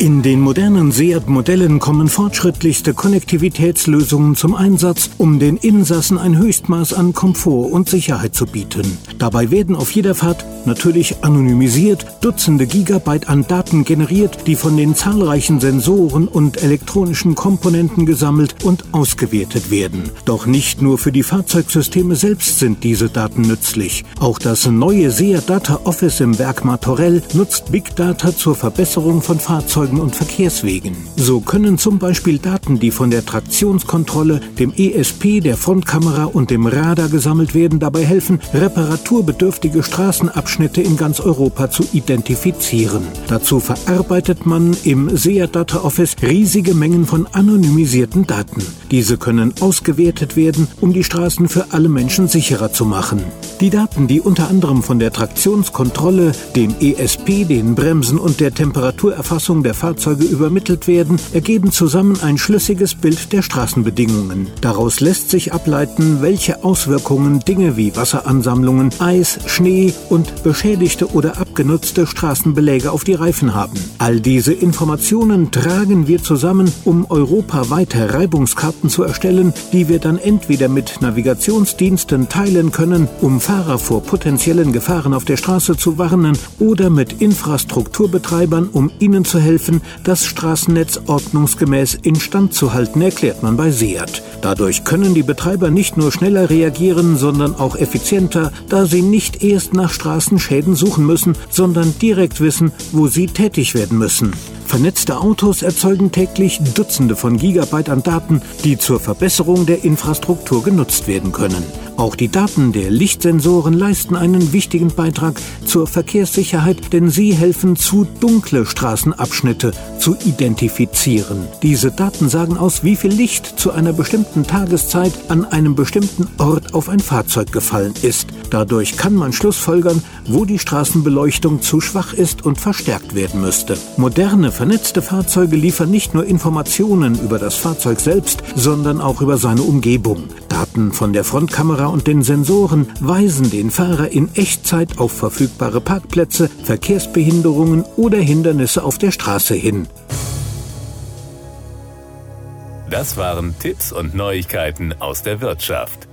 In den modernen Seat-Modellen kommen fortschrittlichste Konnektivitätslösungen zum Einsatz, um den Insassen ein Höchstmaß an Komfort und Sicherheit zu bieten. Dabei werden auf jeder Fahrt, natürlich anonymisiert, Dutzende Gigabyte an Daten generiert, die von den zahlreichen Sensoren und elektronischen Komponenten gesammelt und ausgewertet werden. Doch nicht nur für die Fahrzeugsysteme selbst sind diese Daten nützlich. Auch das neue Seat Data Office im Werk Martorell nutzt Big Data zur Verbesserung von Fahrzeugen Fahrzeugen und Verkehrswegen. So können zum Beispiel Daten, die von der Traktionskontrolle, dem ESP, der Frontkamera und dem Radar gesammelt werden, dabei helfen, reparaturbedürftige Straßenabschnitte in ganz Europa zu identifizieren. Dazu verarbeitet man im SEAT Data Office riesige Mengen von anonymisierten Daten. Diese können ausgewertet werden, um die Straßen für alle Menschen sicherer zu machen. Die Daten, die unter anderem von der Traktionskontrolle, dem ESP, den Bremsen und der Temperaturerfassung der Fahrzeuge übermittelt werden, ergeben zusammen ein schlüssiges Bild der Straßenbedingungen. Daraus lässt sich ableiten, welche Auswirkungen Dinge wie Wasseransammlungen, Eis, Schnee und beschädigte oder abgenutzte Straßenbeläge auf die Reifen haben. All diese Informationen tragen wir zusammen, um europaweite Reibungskarten zu erstellen, die wir dann entweder mit Navigationsdiensten teilen können, um Fahrer vor potenziellen Gefahren auf der Straße zu warnen, oder mit Infrastrukturbetreibern, um ihnen zu helfen, helfen, das Straßennetz ordnungsgemäß instand zu halten, erklärt man bei Seat. Dadurch können die Betreiber nicht nur schneller reagieren, sondern auch effizienter, da sie nicht erst nach Straßenschäden suchen müssen, sondern direkt wissen, wo sie tätig werden müssen. Vernetzte Autos erzeugen täglich Dutzende von Gigabyte an Daten, die zur Verbesserung der Infrastruktur genutzt werden können. Auch die Daten der Lichtsensoren leisten einen wichtigen Beitrag zur Verkehrssicherheit, denn sie helfen zu dunkle Straßenabschnitte zu identifizieren. Diese Daten sagen aus, wie viel Licht zu einer bestimmten Tageszeit an einem bestimmten Ort auf ein Fahrzeug gefallen ist. Dadurch kann man schlussfolgern, wo die Straßenbeleuchtung zu schwach ist und verstärkt werden müsste. Moderne vernetzte Fahrzeuge liefern nicht nur Informationen über das Fahrzeug selbst, sondern auch über seine Umgebung. Daten von der Frontkamera und den Sensoren weisen den Fahrer in Echtzeit auf verfügbare Parkplätze, Verkehrsbehinderungen oder Hindernisse auf der Straße hin. Das waren Tipps und Neuigkeiten aus der Wirtschaft.